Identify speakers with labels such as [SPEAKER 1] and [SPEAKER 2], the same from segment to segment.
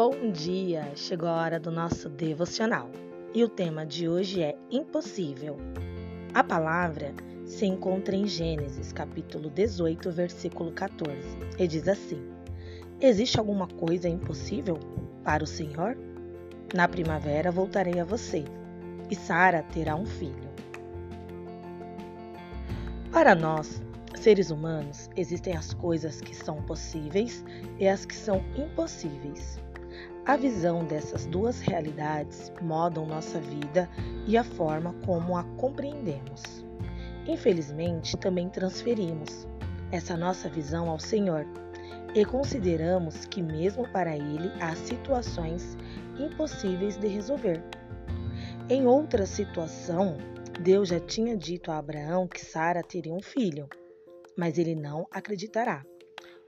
[SPEAKER 1] Bom dia! Chegou a hora do nosso devocional e o tema de hoje é impossível. A palavra se encontra em Gênesis, capítulo 18, versículo 14, e diz assim: Existe alguma coisa impossível para o Senhor? Na primavera voltarei a você e Sara terá um filho. Para nós, seres humanos, existem as coisas que são possíveis e as que são impossíveis. A visão dessas duas realidades modam nossa vida e a forma como a compreendemos. Infelizmente, também transferimos essa nossa visão ao Senhor e consideramos que, mesmo para Ele, há situações impossíveis de resolver. Em outra situação, Deus já tinha dito a Abraão que Sara teria um filho, mas ele não acreditará.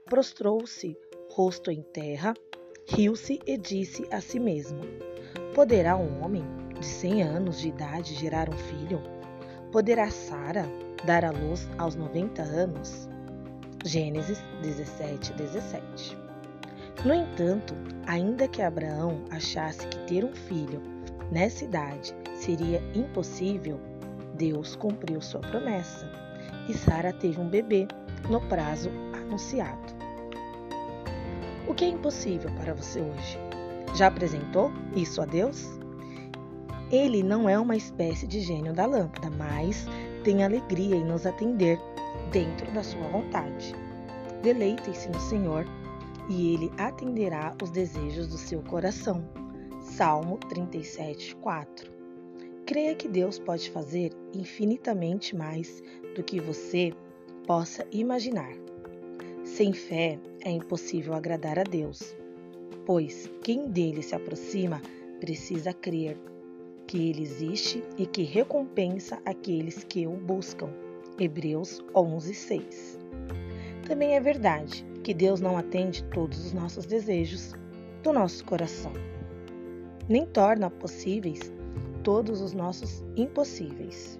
[SPEAKER 1] Prostrou-se, rosto em terra, riu-se e disse a si mesmo: Poderá um homem de cem anos de idade gerar um filho? Poderá Sara dar à luz aos 90 anos? Gênesis 17, 17. No entanto, ainda que Abraão achasse que ter um filho nessa idade seria impossível, Deus cumpriu sua promessa e Sara teve um bebê no prazo anunciado. O que é impossível para você hoje? Já apresentou isso a Deus? Ele não é uma espécie de gênio da lâmpada, mas tem alegria em nos atender dentro da sua vontade. Deleitem-se no Senhor e ele atenderá os desejos do seu coração. Salmo 37, 4. Creia que Deus pode fazer infinitamente mais do que você possa imaginar. Sem fé é impossível agradar a Deus, pois quem dele se aproxima precisa crer que ele existe e que recompensa aqueles que o buscam. Hebreus 11:6. Também é verdade que Deus não atende todos os nossos desejos do nosso coração, nem torna possíveis todos os nossos impossíveis.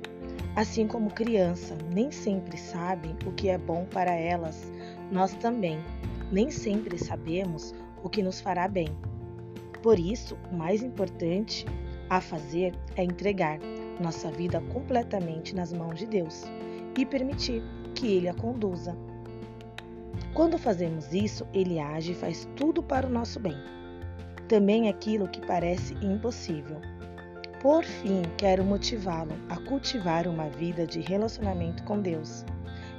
[SPEAKER 1] Assim como criança nem sempre sabem o que é bom para elas, nós também nem sempre sabemos o que nos fará bem. Por isso, o mais importante a fazer é entregar nossa vida completamente nas mãos de Deus e permitir que Ele a conduza. Quando fazemos isso, Ele age e faz tudo para o nosso bem. Também aquilo que parece impossível. Por fim, quero motivá-lo a cultivar uma vida de relacionamento com Deus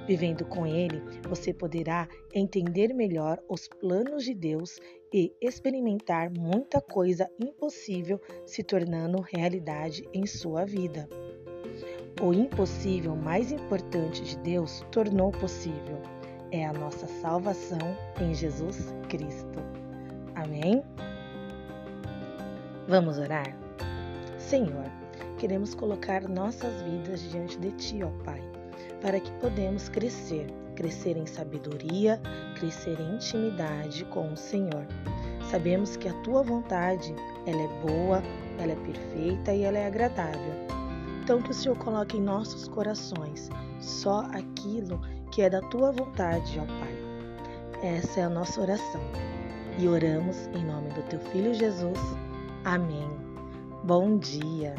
[SPEAKER 1] Vivendo com Ele, você poderá entender melhor os planos de Deus e experimentar muita coisa impossível se tornando realidade em sua vida. O impossível mais importante de Deus tornou possível. É a nossa salvação em Jesus Cristo. Amém? Vamos orar? Senhor, queremos colocar nossas vidas diante de Ti, ó Pai para que podemos crescer, crescer em sabedoria, crescer em intimidade com o Senhor. Sabemos que a tua vontade, ela é boa, ela é perfeita e ela é agradável. Então que o Senhor coloque em nossos corações só aquilo que é da tua vontade, ó Pai. Essa é a nossa oração. E oramos em nome do teu filho Jesus. Amém. Bom dia.